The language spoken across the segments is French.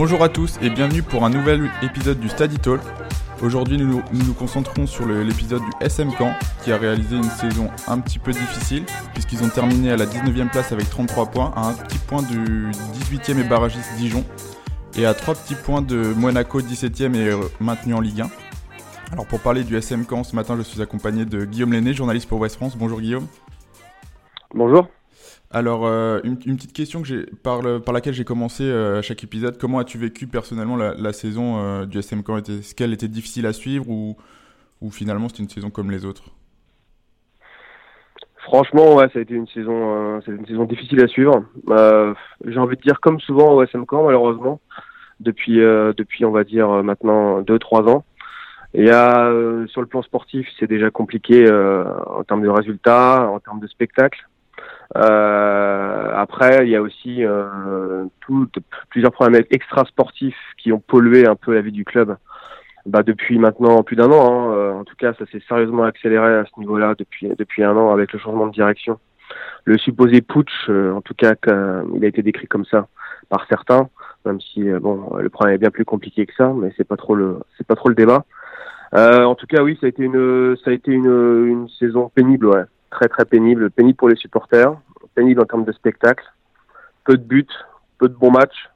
Bonjour à tous et bienvenue pour un nouvel épisode du Study Talk. Aujourd'hui, nous, nous concentrons sur l'épisode du SM Camp qui a réalisé une saison un petit peu difficile puisqu'ils ont terminé à la 19e place avec 33 points, à un petit point du 18e et barragiste Dijon et à 3 petits points de Monaco 17e et maintenu en Ligue 1. Alors pour parler du SM Camp, ce matin je suis accompagné de Guillaume Lenné, journaliste pour West France. Bonjour Guillaume. Bonjour. Alors, euh, une, petite question que par, par laquelle j'ai commencé euh, chaque épisode. Comment as-tu vécu personnellement la, saison euh, du SM Camp Est-ce qu'elle était difficile à suivre ou, finalement c'était une saison comme les autres? Franchement, ouais, ça a été une saison, difficile à suivre. j'ai envie de dire comme souvent au SM Camp, malheureusement, depuis, depuis on va dire maintenant 2-3 ans. A sur le plan sportif, c'est déjà compliqué en termes de résultats, en termes de spectacles. Euh, après, il y a aussi euh, tout, plusieurs problèmes extra sportifs qui ont pollué un peu la vie du club. Bah, depuis maintenant plus d'un an. Hein. Euh, en tout cas, ça s'est sérieusement accéléré à ce niveau-là depuis depuis un an avec le changement de direction. Le supposé putsch, euh, en tout cas, il a été décrit comme ça par certains, même si bon, le problème est bien plus compliqué que ça, mais c'est pas trop le c'est pas trop le débat. en tout cas, oui, ça a été une ça a été une, une saison pénible, ouais très très pénible, pénible pour les supporters, pénible en termes de spectacle, peu de buts, peu de bons matchs,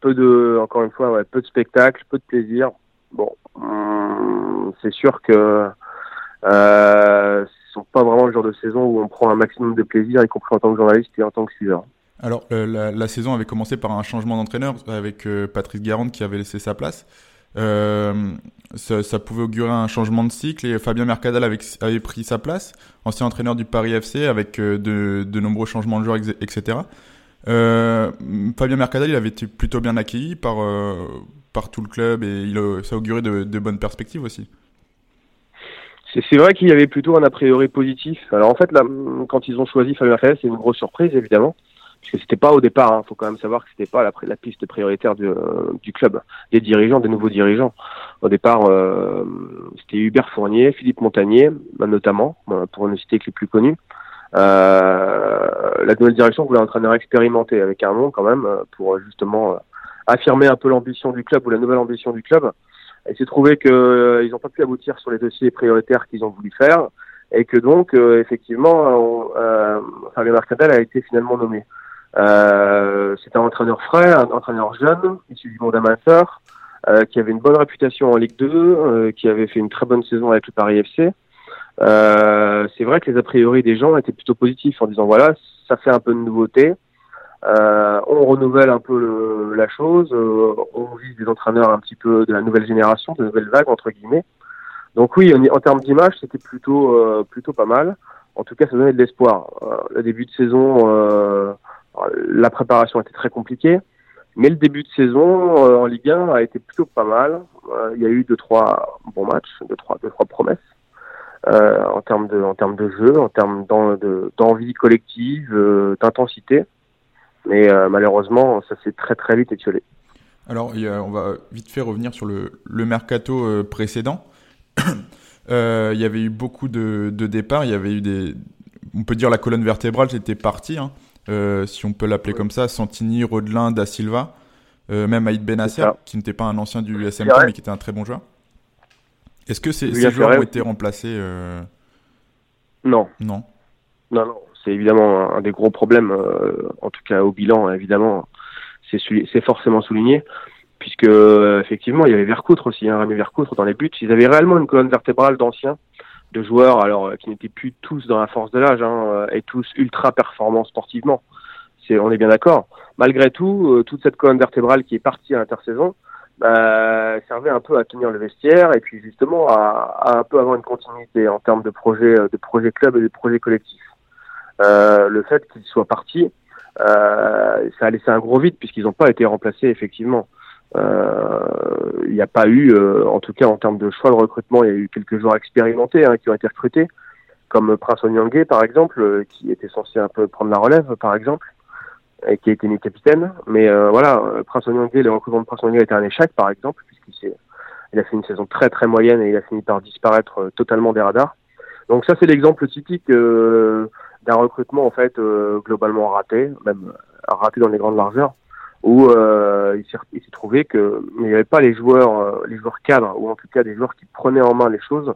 peu de, encore une fois, peu de spectacle, peu de plaisir. Bon, hum, c'est sûr que euh, ce sont pas vraiment le genre de saison où on prend un maximum de plaisir, y compris en tant que journaliste et en tant que suiveur. Alors, euh, la, saison avait commencé par un changement d'entraîneur avec euh, Patrice Garande qui avait laissé sa place. Euh, ça, pouvait augurer un changement de cycle et Fabien Mercadal avait, pris sa place, ancien entraîneur du Paris FC avec euh, de, nombreux changements de joueurs, etc. Euh, Fabien Mercadal, il avait été plutôt bien accueilli par, par tout le club et ça augurait de, bonnes perspectives aussi. C'est vrai qu'il y avait plutôt un a priori positif. Alors en fait, quand ils ont choisi Fabien Mercadal, c'est une grosse surprise évidemment parce que c'était pas au départ. Il hein, faut quand même savoir que c'était pas la, la, piste prioritaire du, euh, du, club, des dirigeants, des nouveaux dirigeants. Au départ, euh, c'était Hubert Fournier, Philippe Montagnier, bah, notamment, euh, pour ne citer que les plus connus. la nouvelle direction voulait un entraîneur expérimenté avec un nom quand même pour justement affirmer un peu l'ambition du club ou la nouvelle ambition du club. Il s'est trouvé qu'ils n'ont pas pu aboutir sur les dossiers prioritaires qu'ils ont voulu faire et que donc effectivement Fabien Mercadal a été finalement nommé. Euh, c'est un entraîneur frais, un entraîneur jeune, issu du monde amateur, euh, qui avait une bonne réputation en Ligue 2, euh, qui avait fait une très bonne saison avec le Paris FC. Euh, c'est vrai que les a priori des gens étaient plutôt positifs en disant voilà, ça fait un peu de nouveauté, euh, on renouvelle un peu le, la chose, on vise des entraîneurs un petit peu de la nouvelle génération, de nouvelle vague entre guillemets. Donc oui, en, en termes d'image, c'était plutôt plutôt pas mal. En tout cas, ça donnait de l'espoir. le début de saison la préparation était très compliquée, mais le début de saison euh, en Ligue 1 a été plutôt pas mal. Euh, il y a eu deux trois bons matchs, deux trois deux trois promesses euh, en termes de en termes de jeu, en termes d'envie collective, d'intensité. Mais malheureusement, ça s'est très très vite étiolé. Alors, on va vite fait revenir sur le, le mercato précédent. il y avait eu beaucoup de, de, départs. Il y avait eu des, on peut dire la colonne vertébrale était partie. Hein. Euh, si on peut l'appeler comme ça, Santini, Rodelin, Da Silva, euh, même Aïd Benasser, qui n'était pas un ancien du SMK mais qui était un très bon joueur. Est-ce que ces, joueurs ont été remplacés euh Non. Non. Non, non. C'est évidemment un des gros problèmes, en tout cas au bilan, évidemment, c'est forcément souligné puisque effectivement il y avait Vercoutre aussi, hein, Rémi Vercoutre dans les buts. Ils avaient réellement une colonne vertébrale d'anciens de joueurs alors euh, qui n'étaient plus tous dans la force de l'âge hein, euh, et tous ultra performants sportivement. C'est, on est bien d'accord. Malgré tout, euh, toute cette colonne vertébrale qui est partie à l'intersaison bah, servait un peu à tenir le vestiaire et puis justement à, à un peu avoir une continuité en termes de projet, de projet club et de projet collectif. Euh, le fait qu'ils soient partis, euh, ça a laissé un gros vide puisqu'ils n'ont pas été remplacés effectivement. Euh, il n'y a pas eu, euh, en tout cas en termes de choix de recrutement, il y a eu quelques joueurs expérimentés hein, qui ont été recrutés, comme Prince Onyangé par exemple, euh, qui était censé un peu prendre la relève par exemple, et qui a été mis capitaine. Mais voilà, Prince Onyangé, le recrutement de Prince Onyangé a été un échec par exemple, puisqu'il s'est, il a fait une saison très très moyenne et il a fini par disparaître totalement des radars. Donc ça c'est l'exemple typique d'un recrutement en fait globalement raté, même raté dans les grandes largeurs. Où euh, il s'est trouvé que il n'y avait pas les joueurs, euh, les joueurs cadres, ou en tout cas des joueurs qui prenaient en main les choses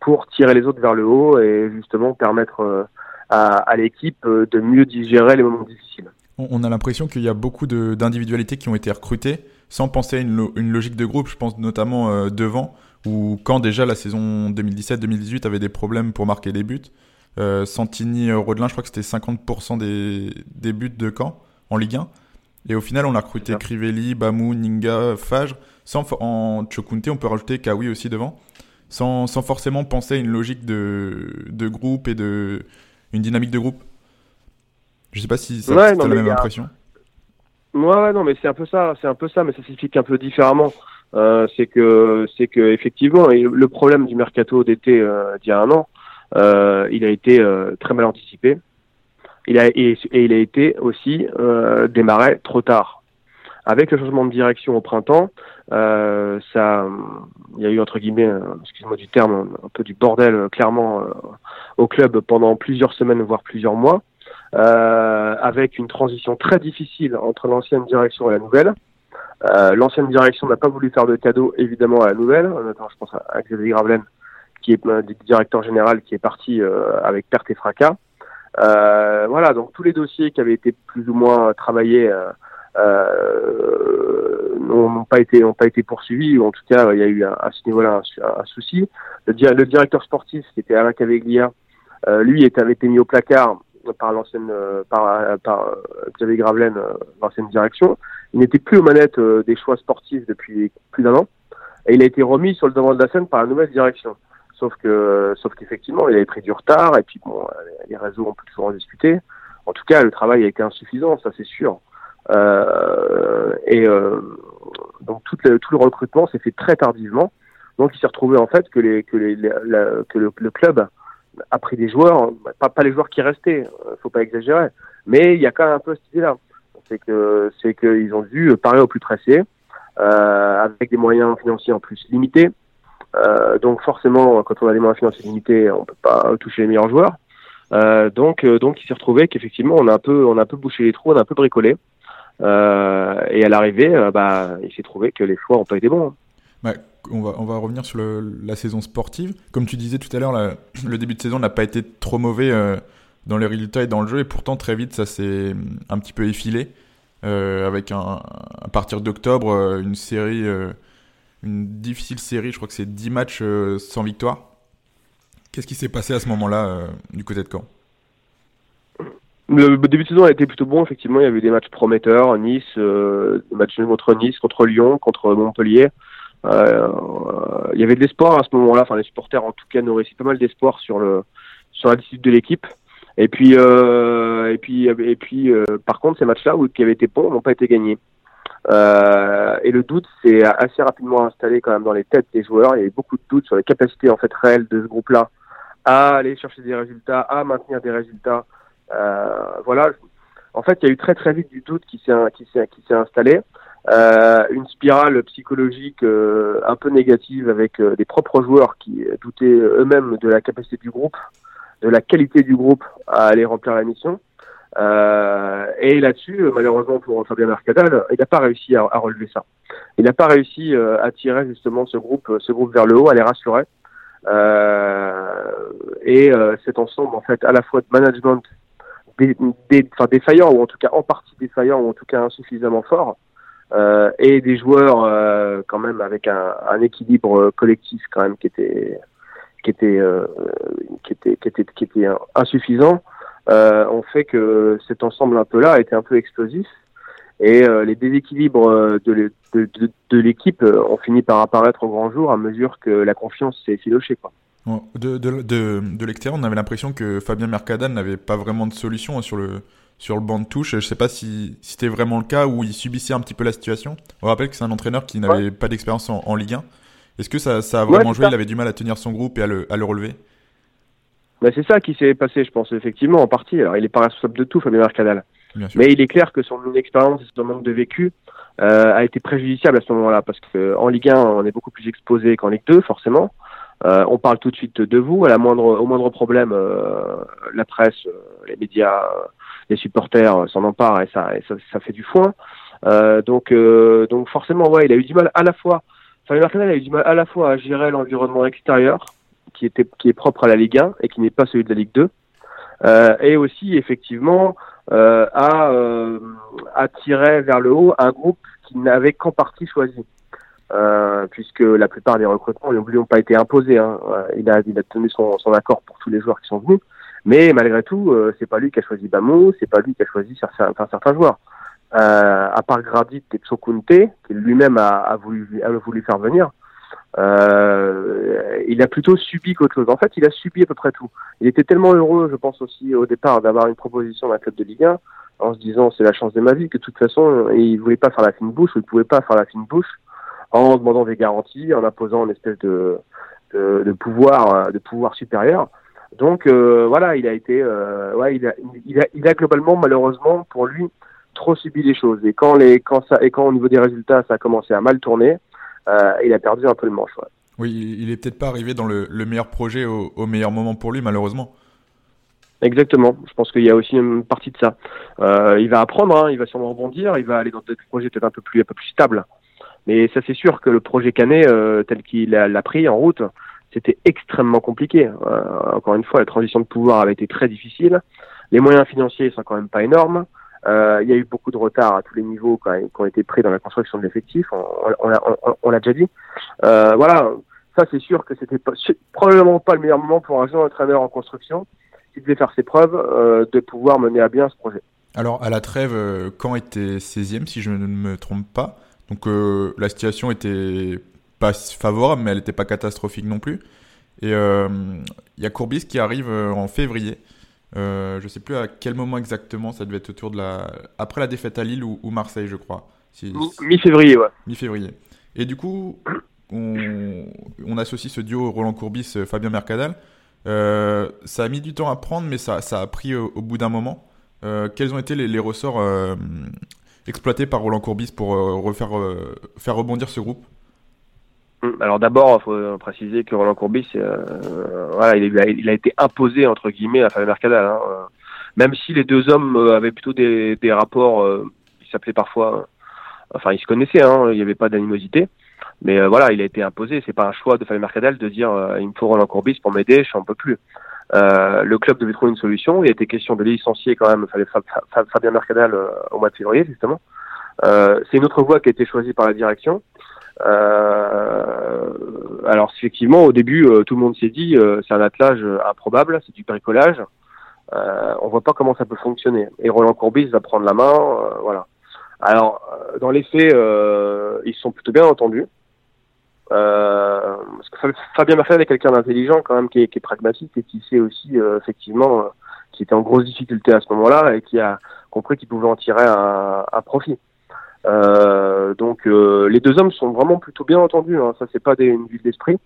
pour tirer les autres vers le haut et justement permettre euh, à, l'équipe de mieux digérer les moments difficiles. On a l'impression qu'il y a beaucoup d'individualités qui ont été recrutées sans penser à une, logique de groupe. Je pense notamment devant, où quand déjà la saison 2017-2018 avait des problèmes pour marquer des buts, Santini, Rodelin, je crois que c'était 50% des, des buts de Caen en Ligue 1. Et au final, on a recruté Crivelli, Bamou, Ninga, Fage. Sans, en Chokunte, on peut rajouter Kawi aussi devant. Sans, sans forcément penser à une logique de, de groupe et de une dynamique de groupe. Je sais pas si ça Ouais, non, la même a- impression. Ouais, non, mais c'est un peu ça, c'est un peu ça, mais ça s'explique un peu différemment. Euh, c'est que, c'est que effectivement, et le problème du mercato d'été euh, d'il y a un an, euh, il a été très mal anticipé. Il a et, il a été aussi euh, démarré trop tard. Avec le changement de direction au printemps, euh, ça, il y a eu entre guillemets, euh, excuse-moi du terme, un peu du bordel euh, clairement euh, au club pendant plusieurs semaines voire plusieurs mois avec une transition très difficile entre l'ancienne direction et la nouvelle. Euh, l'ancienne direction n'a pas voulu faire de cadeau évidemment à la nouvelle, je pense à, à Xavier Gravelaine, qui est euh, directeur général, qui est parti euh, avec perte et fracas. Euh, voilà, donc tous les dossiers qui avaient été plus ou moins travaillés euh, euh, n'ont pas été n'ont pas été poursuivis ou en tout cas il y a eu à, à ce niveau-là un, un souci. Le, di- le directeur sportif qui était Alain Caveglia, euh, lui avait été mis au placard par l'ancienne par, Xavier Gravelaine, l'ancienne direction. Il n'était plus aux manettes des choix sportifs depuis plus d'un an et il a été remis sur le devant de la scène par la nouvelle direction. Sauf que sauf qu'effectivement il avait pris du retard et puis bon les réseaux on peut toujours en discuter. En tout cas le travail a été insuffisant ça c'est sûr. Euh, et euh, donc tout le, recrutement s'est fait très tardivement. Donc il s'est retrouvé en fait que le, club a pris des joueurs, pas, les joueurs qui restaient, euh, faut pas exagérer, mais il y a quand même un peu cette idée-là. C'est que c'est qu'ils ont dû parer au plus pressé, avec des moyens financiers en plus limités. Euh, donc forcément, quand on a des moyens financiers limités, on peut pas toucher les meilleurs joueurs. Euh, donc euh, donc il s'est retrouvé qu'effectivement on a un peu on a un peu bouché les trous, on a un peu bricolé. Et à l'arrivée, bah, il s'est trouvé que les choix n'ont pas été bons. Bah, on, va, on va revenir sur la saison sportive. Comme tu disais tout à l'heure, le début de saison n'a pas été trop mauvais dans les résultats et dans le jeu, et pourtant très vite ça s'est un petit peu effilé. avec à partir d'octobre une série, une difficile série, je crois que c'est 10 matchs euh, sans victoire. Qu'est-ce qui s'est passé à ce moment-là euh, du côté de Caen? Le début de saison a été plutôt bon, effectivement. Il y avait des matchs prometteurs, Nice, euh, matchs contre Nice, contre Lyon, contre Montpellier. Euh, il y avait de l'espoir à ce moment-là. Enfin, les supporters, en tout cas, nourrissaient pas mal d'espoir sur le sur de l'équipe. Et puis, et puis, et puis, par contre, ces matchs-là, qui avaient été bons, n'ont pas été gagnés. Euh, et le doute s'est assez rapidement installé quand même dans les têtes des joueurs. Il y avait beaucoup de doutes sur les capacités en fait réelles de ce groupe-là à aller chercher des résultats, à maintenir des résultats. Euh, voilà. En fait, il y a eu très très vite du doute qui s'est qui s'est qui s'est installé. Euh, une spirale psychologique euh, un peu négative avec euh, des propres joueurs qui doutaient eux-mêmes de la capacité du groupe, de la qualité du groupe à aller remplir la mission. Euh, et là-dessus, euh, malheureusement pour Fabien Mercadal, il n'a pas réussi à, à relever ça. Il n'a pas réussi euh, à tirer justement ce groupe, ce groupe vers le haut, à les rassurer. Euh, et euh, cet ensemble, en fait, à la fois de management dé- enfin, défaillant, ou en tout cas en partie défaillant, ou en tout cas insuffisamment fort, euh, et des joueurs euh, quand même avec un, un équilibre collectif quand même qui était qui était euh, qui était qui était qui était insuffisant euh, ont fait que cet ensemble un peu là a été un peu explosif et euh, les déséquilibres euh, de, l'é- de, de, de l'équipe euh, ont fini par apparaître au grand jour à mesure que la confiance s'est filochée quoi. De, de, de, de l'extérieur, on avait l'impression que Fabien Mercadal n'avait pas vraiment de solution hein, sur le, sur le banc de touche. Je sais pas si, si c'était vraiment le cas ou il subissait un petit peu la situation. On rappelle que c'est un entraîneur qui n'avait pas d'expérience en, en Ligue 1. Est-ce que ça, ça a vraiment joué? Ça. Il avait du mal à tenir son groupe et à le, à le relever? Ben, c'est ça qui s'est passé, je pense, effectivement, en partie. Alors, il est pas responsable de tout, Fabien Mercadal. Mais il est clair que son inexpérience et son manque de vécu euh, a été préjudiciable à ce moment-là, parce que en Ligue 1, on est beaucoup plus exposé qu'en Ligue 2, forcément. Euh, on parle tout de suite de vous. À la moindre, au moindre problème, euh, la presse, euh, les médias, euh, les supporters euh, s'en emparent et ça, et ça, ça fait du foin. donc, donc forcément, ouais, il a eu du mal à la fois. Fabien Mercadal a eu du mal à la fois à gérer l'environnement extérieur, qui était qui est propre à la Ligue 1 et qui n'est pas celui de la Ligue 2, et aussi effectivement à attirer vers le haut un groupe qui n'avait qu'en partie choisi. Euh, puisque la plupart des recrutements, n'ont pas été imposés. Hein. Il, a, il a tenu son, son, accord pour tous les joueurs qui sont venus, mais malgré tout, euh, c'est pas lui qui a choisi Bamou, c'est pas lui qui a choisi certains, certains joueurs. Euh, à part Gradit et Tsokunte, qui lui-même a, voulu, a voulu faire venir, euh, il a plutôt subi qu'autre chose. En fait, il a subi à peu près tout. Il était tellement heureux, je pense aussi au départ, d'avoir une proposition d'un club de Ligue 1, en se disant c'est la chance de ma vie, que de toute façon, il voulait pas faire la fine bouche, ou il pouvait pas faire la fine bouche en demandant des garanties, en imposant une espèce de, de, de pouvoir, de pouvoir supérieur. Donc euh, voilà, il a été, euh, ouais, il a, il a, il a globalement malheureusement pour lui trop subi les choses. Et quand les, quand ça, et quand au niveau des résultats, ça a commencé à mal tourner, il a perdu un peu le manche. Ouais. Oui, il est peut-être pas arrivé dans le, le meilleur projet au, au, meilleur moment pour lui, malheureusement. Exactement. Je pense qu'il y a aussi une partie de ça. Euh, il va apprendre, hein, il va sûrement rebondir, il va aller dans d'autres projets peut-être un peu plus, un peu plus stable. Mais ça, c'est sûr que le projet Canet, euh, tel qu'il l'a pris en route, c'était extrêmement compliqué. Euh, encore une fois, la transition de pouvoir avait été très difficile. Les moyens financiers sont quand même pas énormes. Euh, il y a eu beaucoup de retard à tous les niveaux quand qui ont été pris dans la construction de l'effectif. On, l'a déjà dit. Euh, voilà, ça c'est sûr que c'était probablement pas le meilleur moment pour un jeune entraîneur en construction qui devait faire ses preuves euh, de pouvoir mener à bien ce projet. Alors à la trêve, quand était 16e si je ne me trompe pas? Donc la situation était pas favorable, mais elle n'était pas catastrophique non plus. Et il y a Courbis qui arrive en février. Euh, je sais plus à quel moment exactement, ça devait être autour de la. Après la défaite à Lille ou, Marseille, je crois. Mi-février, ouais. Mi-février. Et du coup, on, on, associe ce duo Roland Courbis-Fabien Mercadal. ça a mis du temps à prendre, mais ça, ça a pris au, bout d'un moment. quels ont été les, les ressorts exploité par Roland Courbis pour euh, refaire, euh, faire rebondir ce groupe? Alors d'abord, il faut préciser que Roland Courbis, euh, voilà, il a, il a, été imposé entre guillemets à Fabien Mercadal. Hein, même si les deux hommes avaient plutôt des, des rapports, ils s'appelaient parfois, enfin ils se connaissaient, hein, il n'y avait pas d'animosité. Mais voilà, il a été imposé. C'est pas un choix de Fabien Mercadal de dire il me faut Roland Courbis pour m'aider, je n'en peux plus. Euh, le club devait trouver une solution. Il était question de licencier quand même Fabien Mercadal euh, au mois de février, justement. Euh, c'est une autre voie qui a été choisie par la direction. Euh, alors effectivement, au début, euh, tout le monde s'est dit c'est un attelage improbable, c'est du bricolage. on voit pas comment ça peut fonctionner. Et Roland Courbis va prendre la main, voilà. Alors dans les faits, ils sont plutôt bien entendus. Euh, parce que Fabien est quelqu'un d'intelligent quand même, qui est, qui pragmatique et qui sait aussi euh, effectivement euh, qui était en grosse difficulté à ce moment-là et qui a compris qu'il pouvait en tirer un, un profit. Euh, donc les deux hommes sont vraiment plutôt bien entendus. Hein. Ça c'est pas des, une ville d'esprit.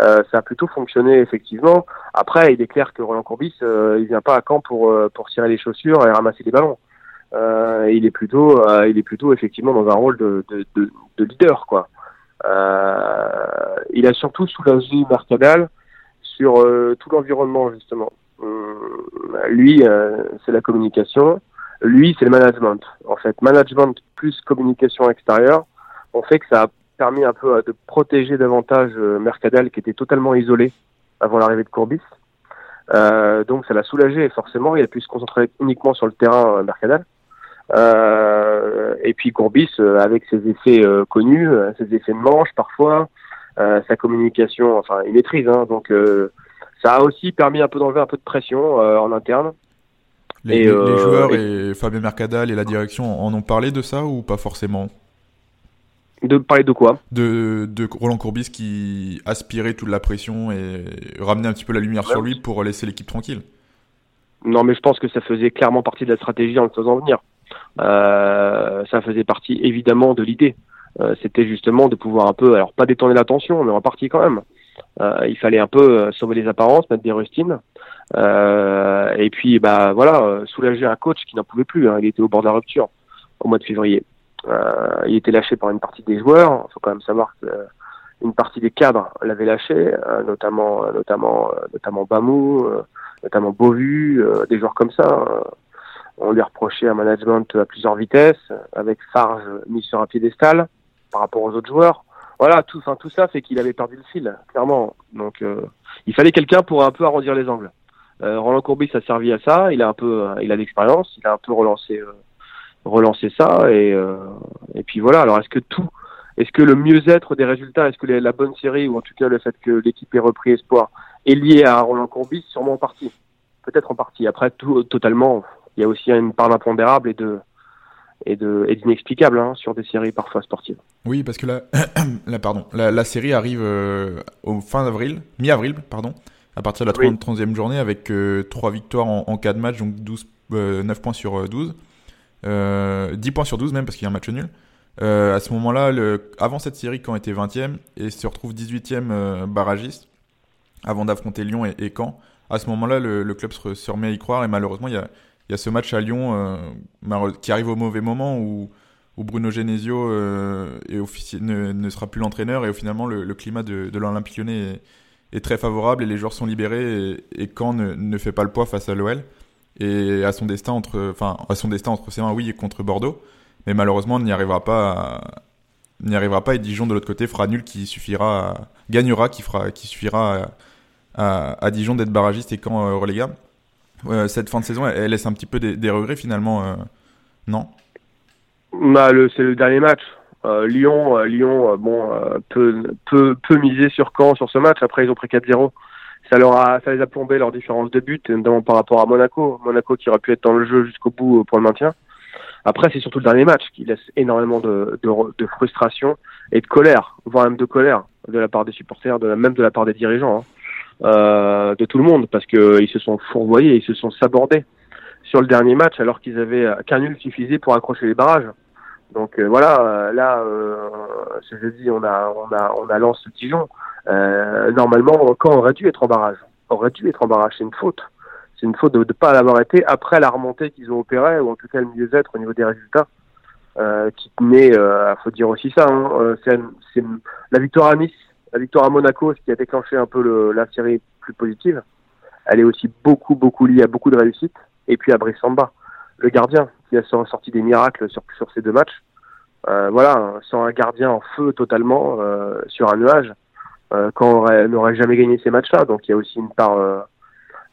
ça a plutôt fonctionné effectivement. Après, il est clair que Roland Courbis, il vient pas à Caen pour pour tirer les chaussures et ramasser les ballons. il est plutôt il est plutôt effectivement dans un rôle de, de, de, de leader quoi. Euh, il a surtout soulagé Mercadal sur euh, tout l'environnement justement. Euh, lui, c'est la communication. Lui, c'est le management. En fait, management plus communication extérieure, on fait que ça a permis un peu de protéger davantage Mercadal qui était totalement isolé avant l'arrivée de Courbis. Euh, donc ça l'a soulagé forcément il a pu se concentrer uniquement sur le terrain Mercadal. Euh, et puis Courbis, euh, avec ses effets euh, connus, ses effets de manche parfois, sa communication, enfin, il maîtrise. Hein, donc ça a aussi permis un peu d'enlever un peu de pression en interne. Les, et, les joueurs et... et... Fabien Mercadal et la direction en ont parlé de ça ou pas forcément? De parler de quoi? De, de, Roland Courbis qui aspirait toute la pression et ramenait un petit peu la lumière sur lui pour laisser l'équipe tranquille. Non, mais je pense que ça faisait clairement partie de la stratégie en le faisant venir. Euh, ça faisait partie évidemment de l'idée. Euh, c'était justement de pouvoir un peu, alors pas détourner l'attention, mais en partie quand même. Euh, il fallait un peu sauver les apparences, mettre des rustines, et puis bah voilà, soulager un coach qui n'en pouvait plus. Hein. il était au bord de la rupture au mois de février. il était lâché par une partie des joueurs. Il faut quand même savoir que une partie des cadres l'avait lâché, notamment notamment notamment Bamou, notamment Bovu, des joueurs comme ça. On lui reprochait un management à plusieurs vitesses, avec Farge mis sur un piédestal par rapport aux autres joueurs. Voilà, tout, enfin, tout ça fait qu'il avait perdu le fil, clairement. Donc, euh, il fallait quelqu'un pour un peu arrondir les angles. Euh, Roland Courbis a servi à ça. Il a un peu, il a d'expérience. Il a un peu relancé, relancé ça. Et, et puis voilà. Alors, est-ce que tout, est-ce que le mieux-être des résultats, est-ce que la bonne série, ou en tout cas le fait que l'équipe ait repris espoir, est lié à Roland Courbis? Sûrement en partie. Peut-être en partie. Après, tout, totalement, il y a aussi une part d'impondérable et de et d'inexplicable hein, sur des séries parfois sportives. Oui, parce que la, la pardon, la, série arrive euh, au fin d'avril, mi-avril, pardon, à partir de la 30e journée avec euh, 3 victoires en, en 4 matchs, donc 12, 9 euh, points sur 12, euh, 10 points sur 12 même parce qu'il y a un match nul. à ce moment-là, avant cette série, quand était 20e et se retrouve 18e barragiste, avant d'affronter Lyon et, et, Caen, à ce moment-là, le, le club se, se, remet à y croire et malheureusement, il y a, il y a ce match à Lyon euh, qui arrive au mauvais moment où, Bruno Genesio euh, ne, sera plus l'entraîneur et où finalement le, climat de, de l'Olympique lyonnais est, très favorable et les joueurs sont libérés et, et Caen ne, fait pas le poids face à l'OL et à son destin entre enfin à son destin entre ses mains oui et contre Bordeaux. Mais malheureusement on n'y arrivera pas n'y arrivera pas et Dijon de l'autre côté fera nul qui suffira gagnera qui fera qui suffira à, à, Dijon d'être barragiste et Caen euh, cette fin de saison, elle, laisse un petit peu des, regrets finalement, euh, non? Bah, C'est le dernier match. Euh, Lyon, Lyon bon, peut, miser sur Caen sur ce match. Après, ils ont pris 4-0. Ça, leur a, ça les a plombés leur différence de but, notamment par rapport à Monaco. Monaco qui aurait pu être dans le jeu jusqu'au bout pour le maintien. Après, c'est surtout le dernier match qui laisse énormément de, frustration et de colère, voire même de colère de la part des supporters, même de la part des dirigeants. Hein euh, de tout le monde parce qu'ils se sont fourvoyés, ils se sont sabordés sur le dernier match alors qu'ils avaient qu'un nul suffisait pour accrocher les barrages. Donc euh, voilà, euh, là, euh, ce jeudi, on a, on a, on a lancé Dijon. Euh, normalement, quand aurait dû être en barrage, aurait dû être en barrage. C'est une faute. C'est une faute de ne pas l'avoir été après la remontée qu'ils ont opérée, ou en tout cas le mieux-être au niveau des résultats, euh, qui tenait, il faut dire aussi ça, hein, c'est la victoire à Nice la victoire à Monaco, ce qui a déclenché un peu le, la série plus positive, elle est aussi beaucoup, beaucoup liée à beaucoup de réussite. Et puis à Brissamba, le gardien, qui a sorti des miracles sur, sur ces deux matchs. Euh, voilà, sans un gardien en feu totalement euh, sur un nuage, euh, quand on n'aurait jamais gagné ces matchs-là. Donc il y a aussi une part,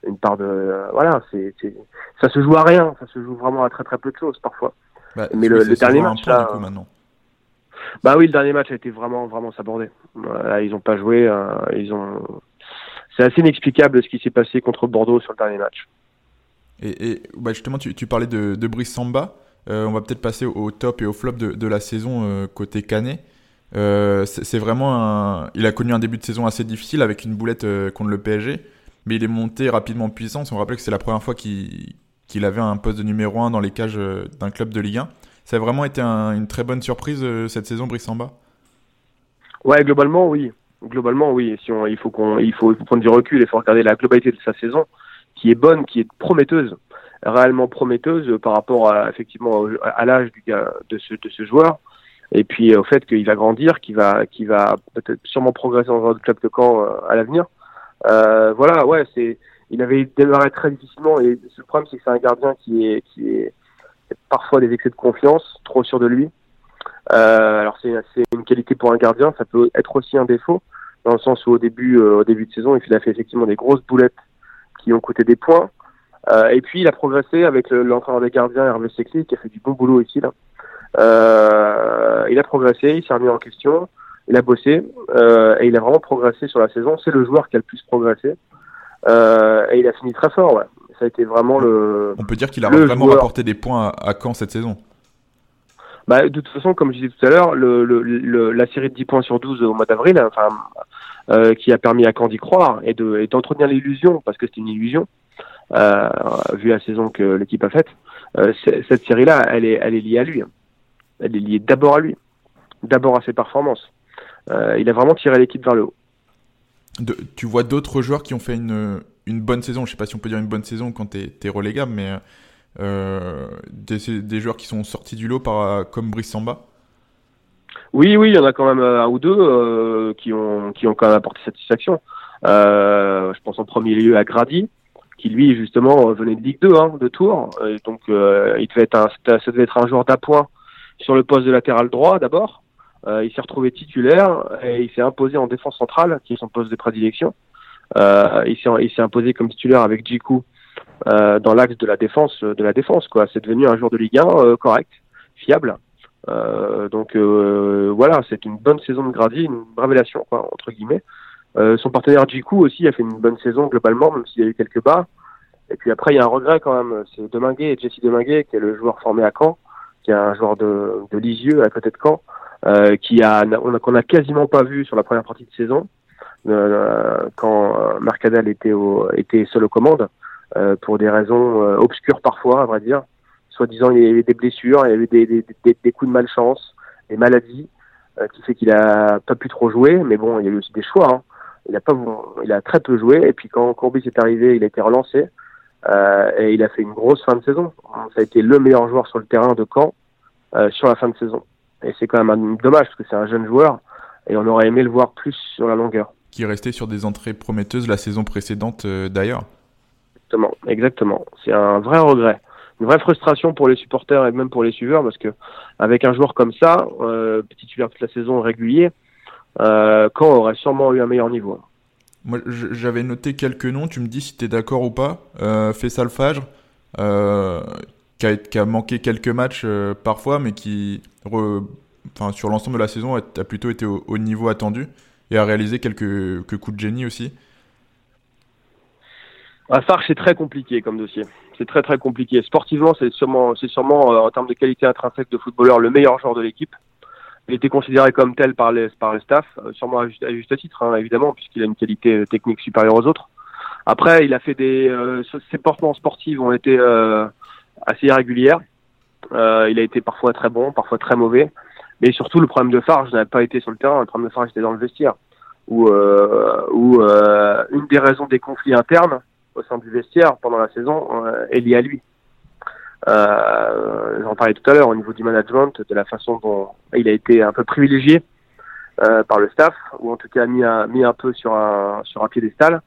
une part de, voilà, c'est, ça se joue à rien, ça se joue vraiment à très très peu de choses parfois. Bah, Mais le, le dernier match là, maintenant. Bah oui, le dernier match a été vraiment vraiment sabordé. Ils ont pas joué, euh, ils ont. C'est assez inexplicable ce qui s'est passé contre Bordeaux sur le dernier match. Et, bah justement, tu, parlais de, Brice Samba. Euh, on va peut-être passer au top et au flop de, la saison euh, côté Canet. C'est vraiment. Il a connu un début de saison assez difficile avec une boulette contre le PSG, mais il est monté rapidement en puissance. On rappelle que c'est la première fois qu'il avait un poste de numéro 1 dans les cages d'un club de Ligue 1. Ça a vraiment été un, une très bonne surprise euh, cette saison, Brissamba Ouais, globalement, oui. Globalement, oui. Si on, il, faut qu'on, il, faut, prendre du recul, il faut regarder la globalité de sa saison, qui est bonne, qui est prometteuse, réellement prometteuse par rapport à, effectivement à l'âge de, ce, joueur, et puis au fait qu'il va grandir, qu'il va, qu'il va sûrement progresser dans un club de camp euh, à l'avenir. Euh, voilà, ouais, c'est, il avait démarré très difficilement, et le problème, c'est que c'est un gardien qui est, qui est, parfois des excès de confiance, trop sûr de lui. Euh, alors c'est une qualité pour un gardien, ça peut être aussi un défaut, dans le sens où au début, euh, au début de saison, il a fait effectivement des grosses boulettes qui ont coûté des points. Euh, et puis il a progressé avec l'entraîneur des gardiens Hervé Secli, qui a fait du bon boulot ici. Il a progressé, il s'est remis en question, il a bossé et il a vraiment progressé sur la saison. C'est le joueur qui a le plus progressé. Et il a fini très fort, ouais ça a été vraiment le. On peut dire qu'il a vraiment joueur. rapporté des points à, à Caen cette saison. Bah, de toute façon, comme je disais tout à l'heure, le, le, le, la série de 10 points sur 12 au mois d'avril, enfin, euh, qui a permis à Caen d'y croire et d'entretenir de, l'illusion, parce que c'était une illusion, euh, vu la saison que l'équipe a faite, euh, cette série-là, elle est, elle est liée à lui. Elle est liée d'abord à lui, d'abord à ses performances. Il a vraiment tiré l'équipe vers le haut. De, tu vois d'autres joueurs qui ont fait une, une bonne saison, je sais pas si on peut dire une bonne saison quand t'es es relégable, mais euh, des, joueurs qui sont sortis du lot par, comme Brice Samba Oui, oui, il y en a quand même un ou deux euh, qui, ont, qui ont quand même apporté satisfaction. Euh, je pense en premier lieu à Grady, qui lui justement venait de Ligue 2, hein, de Tours. Donc il devait être un, ça devait être un joueur d'appoint sur le poste de latéral droit d'abord. il s'est retrouvé titulaire et il s'est imposé en défense centrale, qui est son poste de prédilection. Il s'est imposé comme titulaire avec Jiku euh, dans l'axe de la défense de la défense quoi. C'est devenu un joueur de Ligue 1 euh, correct fiable. Euh, donc voilà c'est une bonne saison de Grady une révélation quoi entre guillemets. Son partenaire Jiku aussi a fait une bonne saison globalement même s'il y a eu quelques bas. Et puis après il y a un regret quand même. C'est Deminguet Jesse Deminguet qui est le joueur formé à Caen qui est un joueur de, de Lisieux à côté de Caen qui a qu'on a quasiment pas vu sur la première partie de saison quand Mercadal était au, était seul aux commandes euh, pour des raisons euh, obscures parfois, à vrai dire. Soi-disant, il y avait des blessures, il y avait des, des, des, des coups de malchance, des maladies, euh, qui fait qu'il a pas pu trop jouer. Mais bon, il y a eu aussi des choix. Hein. Il a pas, il a très peu joué. Et puis quand Courbis est arrivé, il a été relancé. Euh, et il a fait une grosse fin de saison. Ça a été le meilleur joueur sur le terrain de Caen euh, sur la fin de saison. Et c'est quand même dommage parce que c'est un jeune joueur et on aurait aimé le voir plus sur la longueur. Qui restait sur des entrées prometteuses la saison précédente d'ailleurs. Exactement, exactement. C'est un vrai regret, une vraie frustration pour les supporters et même pour les suiveurs parce que avec un joueur comme ça, euh, titulaire toute la saison régulier, euh, Caen aurait sûrement eu un meilleur niveau. Moi, j'avais noté quelques noms. Tu me dis si tu es d'accord ou pas. Euh, Fessal Fajr, euh, qui, a, qui, a, manqué quelques matchs euh, parfois, mais qui, sur l'ensemble de la saison, a, plutôt été au, au, niveau attendu et a réalisé quelques, coups de génie aussi. À Farge, c'est très compliqué comme dossier. C'est très très compliqué. Sportivement, c'est sûrement, c'est sûrement euh, en termes de qualité intrinsèque de footballeur le meilleur joueur de l'équipe. Il était considéré comme tel par les par le staff, euh, sûrement à juste, à titre, hein, évidemment, puisqu'il a une qualité euh, technique supérieure aux autres. Après, il a fait des ses portements sportifs ont été assez irrégulières. Il a été parfois très bon, parfois très mauvais. Mais surtout, le problème de Farge n'a pas été sur le terrain. Le problème de Farge était dans le vestiaire, où, où une des raisons des conflits internes au sein du vestiaire pendant la saison euh, est lié à lui. Euh, J'en parlais tout à l'heure au niveau du management, de la façon dont il a été un peu privilégié euh, par le staff, ou en tout cas mis un, mis un peu sur un, sur un piédestal.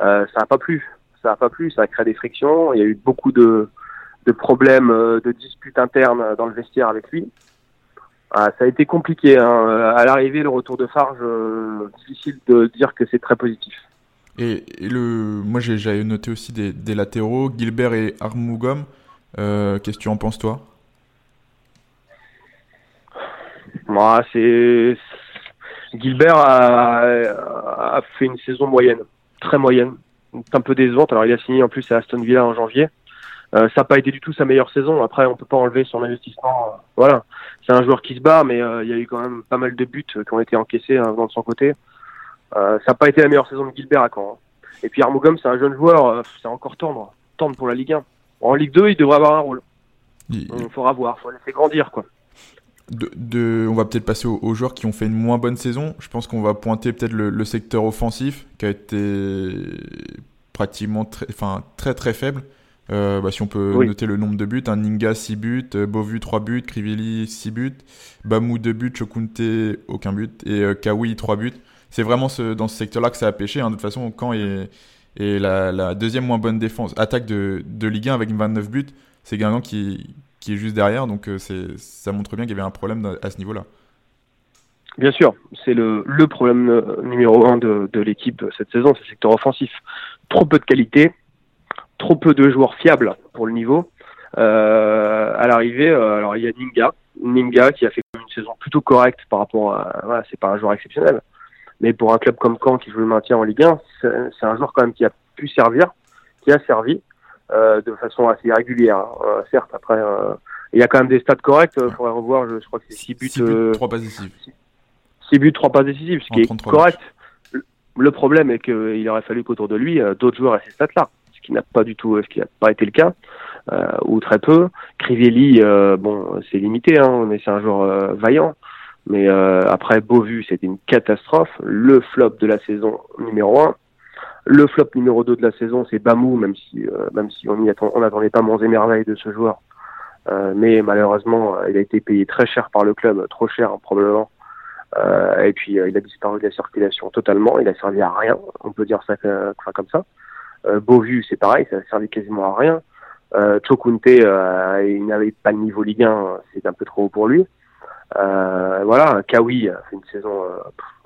Euh, ça n'a pas plu. Ça n'a pas plu, ça a créé des frictions. Il y a eu beaucoup de, de problèmes, euh, de disputes internes dans le vestiaire avec lui. Ah, ça a été compliqué. Hein. À l'arrivée, le retour de Farge, euh, difficile de dire que c'est très positif. Et, le, moi, j'avais noté aussi des, des, latéraux, Gilbert et Armougom. Euh, Qu'est-ce que tu en penses, toi? Moi, c'est. Gilbert a, a, fait une saison moyenne, très moyenne, un peu décevante. Alors, il a signé en plus à Aston Villa en janvier. Euh, ça n'a pas été du tout sa meilleure saison. Après, on peut pas enlever son investissement. Voilà, c'est un joueur qui se bat, mais euh, il y a eu quand même pas mal de buts qui ont été encaissés hein, de son côté. Euh, ça n'a pas été la meilleure saison de Gilbert à Caen. Hein. Et puis Armogum, c'est un jeune joueur, euh, c'est encore tendre, tendre pour la Ligue 1. En Ligue 2, il devrait avoir un rôle. Il faudra voir, il faut laisser grandir quoi. De, de, on va peut-être passer aux, aux, joueurs qui ont fait une moins bonne saison. Je pense qu'on va pointer peut-être le, le, secteur offensif qui a été pratiquement très, enfin, très très faible. Euh, bah, si on peut oui. noter le nombre de buts, un Ninga 6 buts, euh, Bovu 3 buts, Krivilli 6 buts, Bamou 2 buts, Chokunte aucun but et euh, Kawi 3 buts c'est vraiment ce, dans ce secteur-là que ça a pêché. Hein. De toute façon, quand est, est la, la, deuxième moins bonne défense, attaque de, de Ligue 1 avec 29 buts, c'est Guingamp qui, qui est juste derrière. Donc ça montre bien qu'il y avait un problème à ce niveau-là. Bien sûr, c'est le, le problème numéro un de, de l'équipe cette saison, c'est le secteur offensif. Trop peu de qualité, trop peu de joueurs fiables pour le niveau. Euh, à l'arrivée, euh, alors il y a Ninga, Ninga qui a fait une saison plutôt correcte par rapport à, voilà, c'est pas un joueur exceptionnel, mais pour un club comme Caen qui joue le maintien en Ligue 1, c'est un joueur quand même qui a pu servir, qui a servi euh, de façon assez régulière. Euh, certes, après, euh, il y a quand même des stats corrects. Il faudrait revoir, je, je, crois que c'est 6 buts, 6 buts 3 passes décisives. 6 buts, 3 passes décisives, ce qui est correct. Matchs. Le problème est qu'il aurait fallu qu'autour de lui, d'autres joueurs aient ces stats-là, qui n'a pas du tout, ce qui n'a pas été le cas. Euh, ou très peu. Crivelli, euh, bon, c'est limité, hein, mais c'est un joueur euh, vaillant. Mais après Beauvu, c'était une catastrophe. Le flop de la saison numéro 1. Le flop numéro 2 de la saison, c'est Bamou, même si même si on attend, on n'attendait pas mon émerveil de ce joueur. Mais malheureusement, il a été payé très cher par le club, trop cher hein, probablement. Et puis il a disparu de la circulation totalement. Il a servi à rien, on peut dire ça comme ça. Euh, Beauvu, c'est pareil, ça servait quasiment à rien. Euh, Chokunte, euh, il n'avait pas le niveau Ligue 1, c'est un peu trop haut pour lui. Euh, voilà, Kawi a fait une saison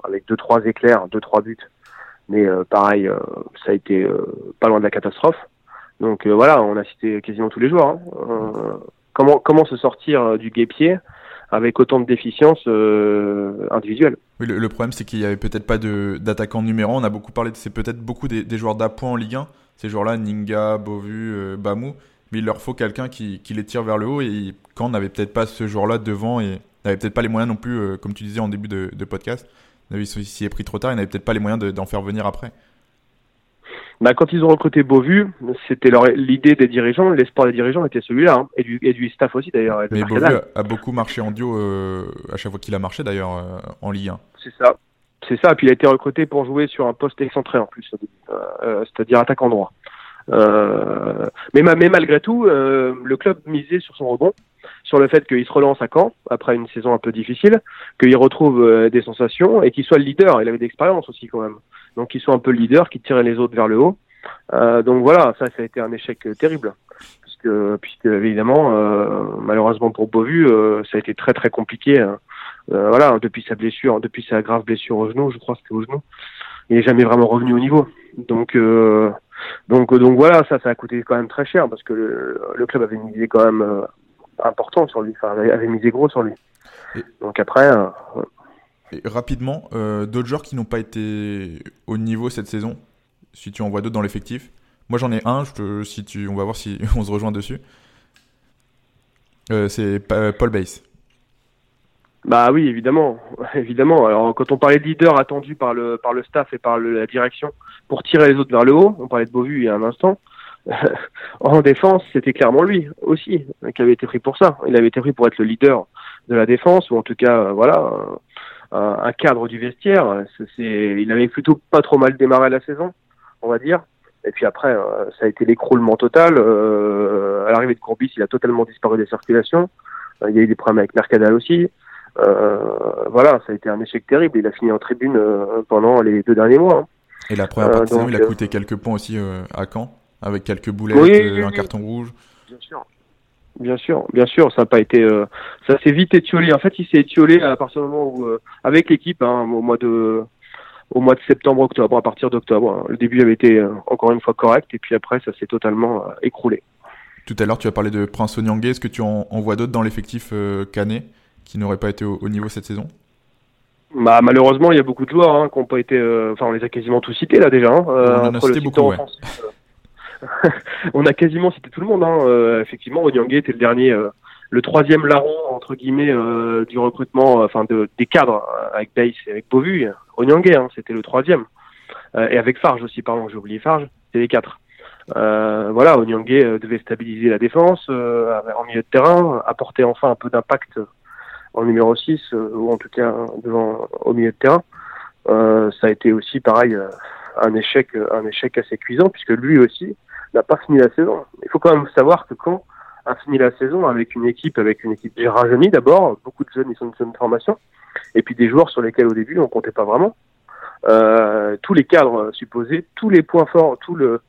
avec deux trois éclairs, deux trois buts, mais pareil, ça a été pas loin de la catastrophe. Donc voilà, on a cité quasiment tous les joueurs. Hein. comment comment se sortir du guépier? Avec autant de déficiences individuelles Oui, le, problème c'est qu'il y avait peut-être pas de d'attaquants numéro. On a beaucoup parlé c'est peut-être beaucoup des, joueurs d'appoint en Ligue 1. Ces joueurs-là, Ninga, Bovu, Bamou mais il leur faut quelqu'un qui, qui, les tire vers le haut et quand n'avait peut-être pas ce joueur-là devant et n'avait peut-être pas les moyens non plus, euh, comme tu disais en début de, de podcast, s'y est pris trop tard, il n'avait peut-être pas les moyens d'en faire venir après. Bah, quand ils ont recruté Beauvu, c'était l'idée des dirigeants, l'espoir des dirigeants était celui-là, hein, et, du, et, du, staff aussi d'ailleurs. Mais Beauvu a, beaucoup marché en duo euh, à chaque fois qu'il a marché d'ailleurs euh, en Ligue 1. C'est ça, c'est ça. Puis il a été recruté pour jouer sur un poste excentré en plus, c'est-à-dire attaquant droit. Euh, mais, mais, malgré tout, euh, le club misait sur son rebond, sur le fait qu'il se relance à Caen après une saison un peu difficile, qu'il retrouve euh, des sensations et qu'il soit le leader. Il avait d'expérience aussi quand même. Donc qu'il soit un peu le leader, qui tirait les autres vers le haut. donc voilà, ça, ça a été un échec terrible. Puisque, puisque évidemment, malheureusement pour Beauvu, ça a été très très compliqué. Hein. voilà, depuis sa blessure, depuis sa grave blessure au genou, je crois que c'était au genou, il n'est jamais vraiment revenu au niveau. Donc donc, euh, donc voilà, ça, ça a coûté quand même très cher parce que le, club avait misé quand même euh, important sur lui, enfin, avait, misé gros sur lui. donc après. Euh, rapidement, d'autres joueurs qui n'ont pas été au niveau cette saison, si tu en vois d'autres dans l'effectif. Moi j'en ai un, si tu, on va voir si on se rejoint dessus. c'est Paul Bass. Bah oui, évidemment, évidemment. Alors quand on parlait de leader attendu par le par le staff et par la direction pour tirer les autres vers le haut, on parlait de Beauvu il y a un instant. en défense, c'était clairement lui aussi qui avait été pris pour ça. Il avait été pris pour être le leader de la défense ou en tout cas, euh, voilà, un, cadre du vestiaire. C'est, il avait plutôt pas trop mal démarré la saison, on va dire. Et puis après, euh, ça a été l'écroulement total. Euh, à l'arrivée de Courbis, il a totalement disparu des circulations. il y a eu des problèmes avec Mercadal aussi. Euh, voilà, ça a été un échec terrible. Il a fini en tribune euh, pendant les deux derniers mois. Hein. Et la première partie, il a coûté quelques points aussi à Caen, avec quelques boulettes, un carton rouge. Bien sûr. Bien sûr, bien sûr, ça n'a pas été, ça s'est vite étiolé. En fait, il s'est étiolé à partir du moment où, avec l'équipe, hein, au mois de, au mois de septembre-octobre, à partir d'octobre. Hein. Le début avait été encore une fois correct, et puis après, ça s'est totalement écroulé. Tout à l'heure, tu as parlé de Prince Onyangé. Est-ce que tu en, en vois d'autres dans l'effectif canet qui n'auraient pas été au, niveau cette saison? Bah, malheureusement, il y a beaucoup de joueurs hein, qui n'ont pas été. Euh, enfin, on les a quasiment tous cités là déjà. On en a cité beaucoup. Ouais. Euh, on a quasiment cité tout le monde. Hein, euh, effectivement, Onyangé était le dernier, le troisième larron entre guillemets du recrutement, enfin de, des cadres avec Bass et avec Beauvu. Onyangé, hein, c'était le troisième. et avec Farge aussi, pardon, j'ai oublié Farge. C'est les quatre. voilà, Onyangé devait stabiliser la défense en milieu de terrain, apporter enfin un peu d'impact en numéro 6, euh, ou en tout cas devant, au milieu de terrain. Euh, ça a été aussi pareil euh, un échec, un échec assez cuisant puisque lui aussi n'a pas fini la saison. Il faut quand même savoir que quand a fini la saison avec une équipe, avec une équipe déjà rajeunie d'abord, beaucoup de jeunes ils sont de jeune formation, et puis des joueurs sur lesquels au début on comptait pas vraiment. Euh, tous les cadres supposés, tous les points forts, le,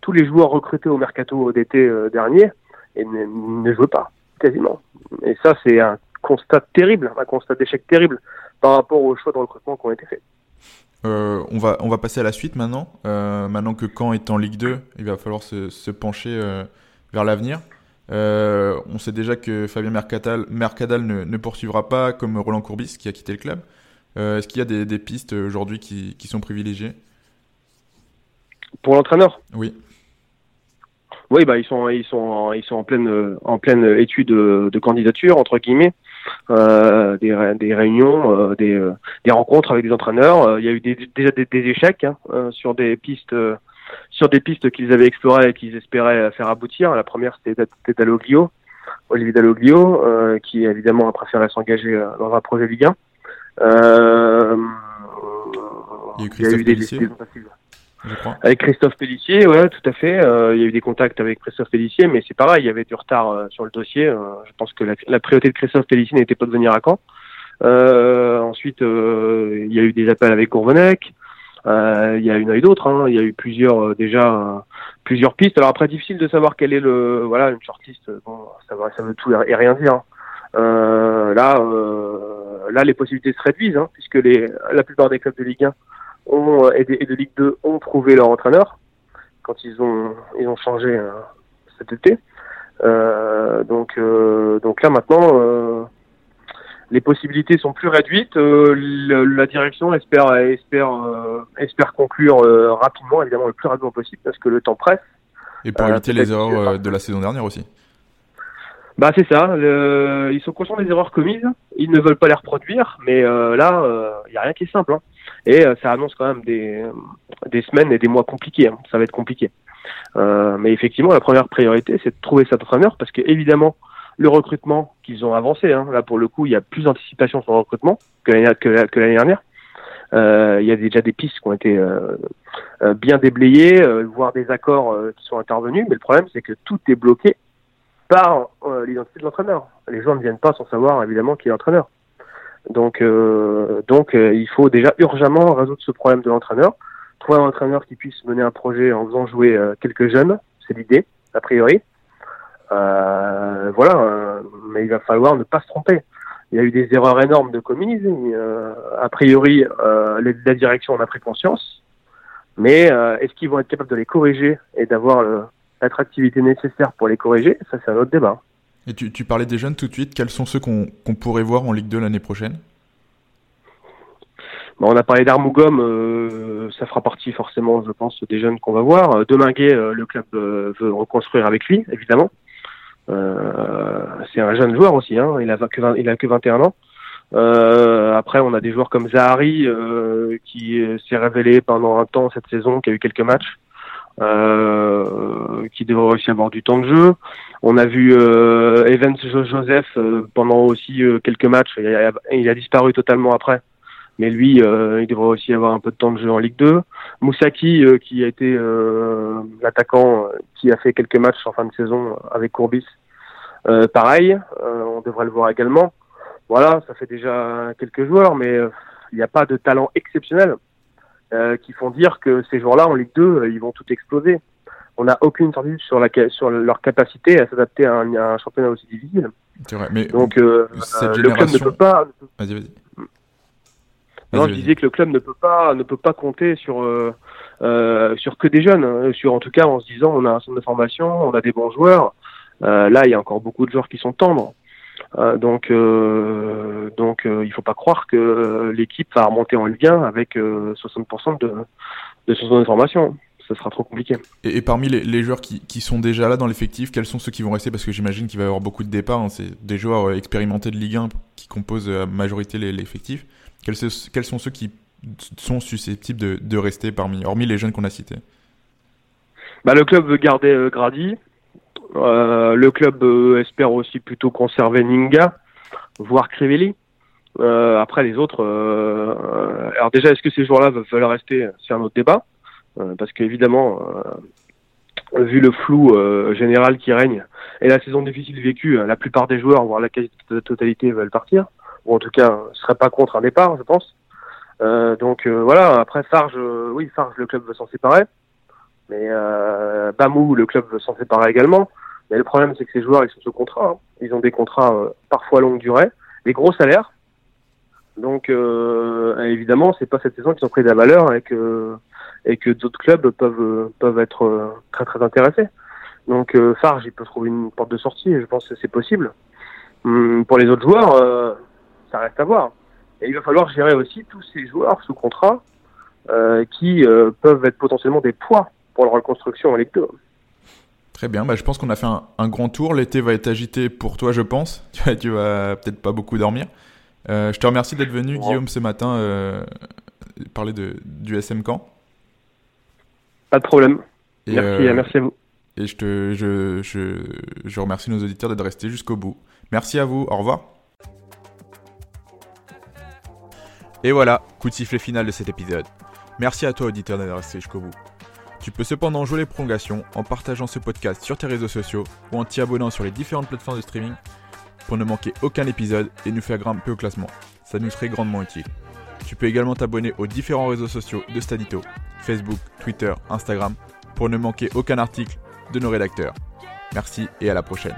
tous les joueurs recrutés au mercato d'été dernier et ne, ne jouaient pas quasiment. Et ça c'est un constat terrible, un constat d'échec terrible par rapport aux choix de recrutement qui ont été faits. Euh, on, va, on va passer à la suite maintenant. Euh, maintenant que Caen est en Ligue 2, il va falloir se, se pencher euh, vers l'avenir. on sait déjà que Fabien Mercadal, Mercadal ne, ne, poursuivra pas comme Roland Courbis qui a quitté le club. Est-ce qu'il y a des, des pistes aujourd'hui qui, qui, sont privilégiées? Pour l'entraîneur? Oui. Oui, bah ils sont ils sont ils sont en pleine en pleine étude de candidature entre guillemets. Euh, des, des, réunions, euh, des, euh, des, rencontres avec des entraîneurs. il y a eu des, déjà des, échecs hein, sur des pistes sur des pistes qu'ils avaient explorées et qu'ils espéraient faire aboutir. La première, c'était Dalloglio, Olivier Dalloglio, qui évidemment a préféré s'engager dans un projet Ligue 1. Euh, il y a eu, des, avec Christophe Pellissier, ouais, tout à fait. Euh, il y a eu des contacts avec Christophe Pellissier, mais c'est pareil, il y avait du retard euh, sur le dossier. Euh, je pense que la, priorité de Christophe Pellissier n'était pas de venir à Caen. ensuite, il y a eu des appels avec Courvenec. il y a une d'autres. Hein. Il y a eu plusieurs déjà plusieurs pistes. Alors après, difficile de savoir quel est le voilà une shortlist. Bon, ça, ça veut tout et rien dire. Hein. là, là, les possibilités se réduisent hein, puisque les la plupart des clubs de Ligue 1 ont, et, de, Ligue 2 ont trouvé leur entraîneur quand ils ont ils ont changé cet été. donc donc là maintenant les possibilités sont plus réduites. Euh, la direction espère espère euh, espère conclure euh, rapidement, évidemment le plus rapidement possible, parce que le temps presse. Et pour éviter les erreurs de la saison dernière aussi. Bah c'est ça. ils sont conscients des erreurs commises. Ils ne veulent pas les reproduire, mais là, il y a rien qui est simple. Hein. Et ça annonce quand même des des semaines et des mois compliqués. Hein. Ça va être compliqué. mais effectivement, la première priorité, c'est de trouver cet entraîneur, parce que évidemment, le recrutement qu'ils ont avancé. Hein. Là, pour le coup, il y a plus d'anticipation sur le recrutement que l'année que, l'année dernière. Euh, il y a déjà des pistes qui ont été euh, euh bien déblayées, euh, voire des accords euh, qui sont intervenus. Mais le problème, c'est que tout est bloqué par l'identité de l'entraîneur. Les gens ne viennent pas sans savoir évidemment qui est l'entraîneur. Donc, donc, il faut déjà urgemment résoudre ce problème de l'entraîneur. Trouver un entraîneur qui puisse mener un projet en faisant jouer quelques jeunes, c'est l'idée a priori. Euh, voilà, euh, mais il va falloir ne pas se tromper. Il y a eu des erreurs énormes de commises. Euh, a priori, la direction en a pris conscience. Mais est-ce qu'ils vont être capables de les corriger et d'avoir l'attractivité nécessaire pour les corriger? Ça, c'est un autre débat. Et tu, parlais des jeunes tout de suite. Quels sont ceux qu'on pourrait voir en Ligue 2 l'année prochaine? Bon, on a parlé d'Armougom, ça fera partie forcément, je pense, des jeunes qu'on va voir. Deminguet, le club veut reconstruire avec lui, évidemment. Euh, c'est un jeune joueur aussi, hein, il a que il a que 21 ans. Euh, après, on a des joueurs comme Zahari euh, qui s'est révélé pendant un temps cette saison, qui a eu quelques matchs, euh, qui devrait aussi avoir du temps de jeu. On a vu euh, Evans Joseph pendant aussi quelques matchs. Il a, il a, disparu totalement après, mais lui, il devrait aussi avoir un peu de temps de jeu en Ligue 2. Moussaki, qui a été l'attaquant qui a fait quelques matchs en fin de saison avec Courbis, euh, pareil, euh, on devrait le voir également. Voilà, ça fait déjà quelques joueurs, mais euh, il n'y a pas de talent exceptionnel qui font dire que ces joueurs-là en Ligue 2, ils vont tout exploser. On n'a aucune certitude sur, la, sur leur capacité à s'adapter à, un championnat aussi difficile. C'est vrai, mais donc le club ne peut pas. Vas-y, vas-y. Non, je disais que le club ne peut pas ne peut pas compter sur euh, sur que des jeunes, hein. sur en tout cas en se disant on a un centre de formation, on a des bons joueurs, euh, là, il y a encore beaucoup de joueurs qui sont tendres. Euh, donc, euh, donc il faut pas croire que l'équipe va remonter en lien avec 60% de, de son de formation ce sera trop compliqué. Et, parmi les, joueurs qui, qui, sont déjà là dans l'effectif, quels sont ceux qui vont rester? Parce que j'imagine qu'il va y avoir beaucoup de départs. Hein. C'est des joueurs expérimentés de Ligue 1 qui composent la majorité l'effectif. Quels, quels, sont ceux qui sont susceptibles de, de rester parmi, hormis les jeunes qu'on a cités? Bah, Le club veut garder Grady. Euh, le club euh, espère aussi plutôt conserver Ninga, voire Crivelli. Euh, après les autres, alors déjà, est-ce que ces joueurs-là veulent rester? C'est un autre débat, parce qu'évidemment, vu le flou général qui règne et la saison difficile vécue, la plupart des joueurs, voire la quasi-totalité, veulent partir, ou en tout cas, ne seraient pas contre un départ, je pense. donc voilà. Après Farge, oui, Farge, le club veut s'en séparer. Mais euh, Bamou, le club veut s'en séparer également. Mais le problème, c'est que ces joueurs, ils sont sous contrat. Hein. Ils ont des contrats euh, parfois longue durée, des gros salaires. Donc, euh, évidemment, c'est pas cette saison qu'ils ont pris de la valeur et que et que d'autres clubs peuvent peuvent être euh, très très intéressés. Donc, euh, Farge, il peut trouver une porte de sortie. Et je pense que c'est possible. Hum, pour les autres joueurs, euh, ça reste à voir. Et il va falloir gérer aussi tous ces joueurs sous contrat qui peuvent être potentiellement des poids pour la reconstruction en Ligue 2. Très bien, bah, je pense qu'on a fait un, grand tour. L'été va être agité pour toi, je pense. Tu, tu vas peut-être pas beaucoup dormir. Euh, je te remercie d'être venu, Guillaume, ce matin, euh, parler de, du SM Camp. Pas de problème. merci, euh, merci à vous. Et je, te, je, je, je remercie nos auditeurs d'être restés jusqu'au bout. Merci à vous, au revoir. Et voilà, coup de sifflet final de cet épisode. Merci à toi, auditeur, d'être resté jusqu'au bout. Tu peux cependant jouer les prolongations en partageant ce podcast sur tes réseaux sociaux ou en t'y abonnant sur les différentes plateformes de streaming pour ne manquer aucun épisode et nous faire grimper au classement. Ça nous serait grandement utile. Tu peux également t'abonner aux différents réseaux sociaux de Stadito, Facebook, Twitter, Instagram, pour ne manquer aucun article de nos rédacteurs. Merci et à la prochaine.